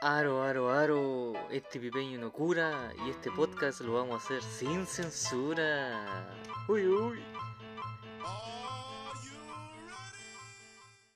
Aro, aro, aro, este pipeño no cura y este podcast lo vamos a hacer sin censura. Uy, uy.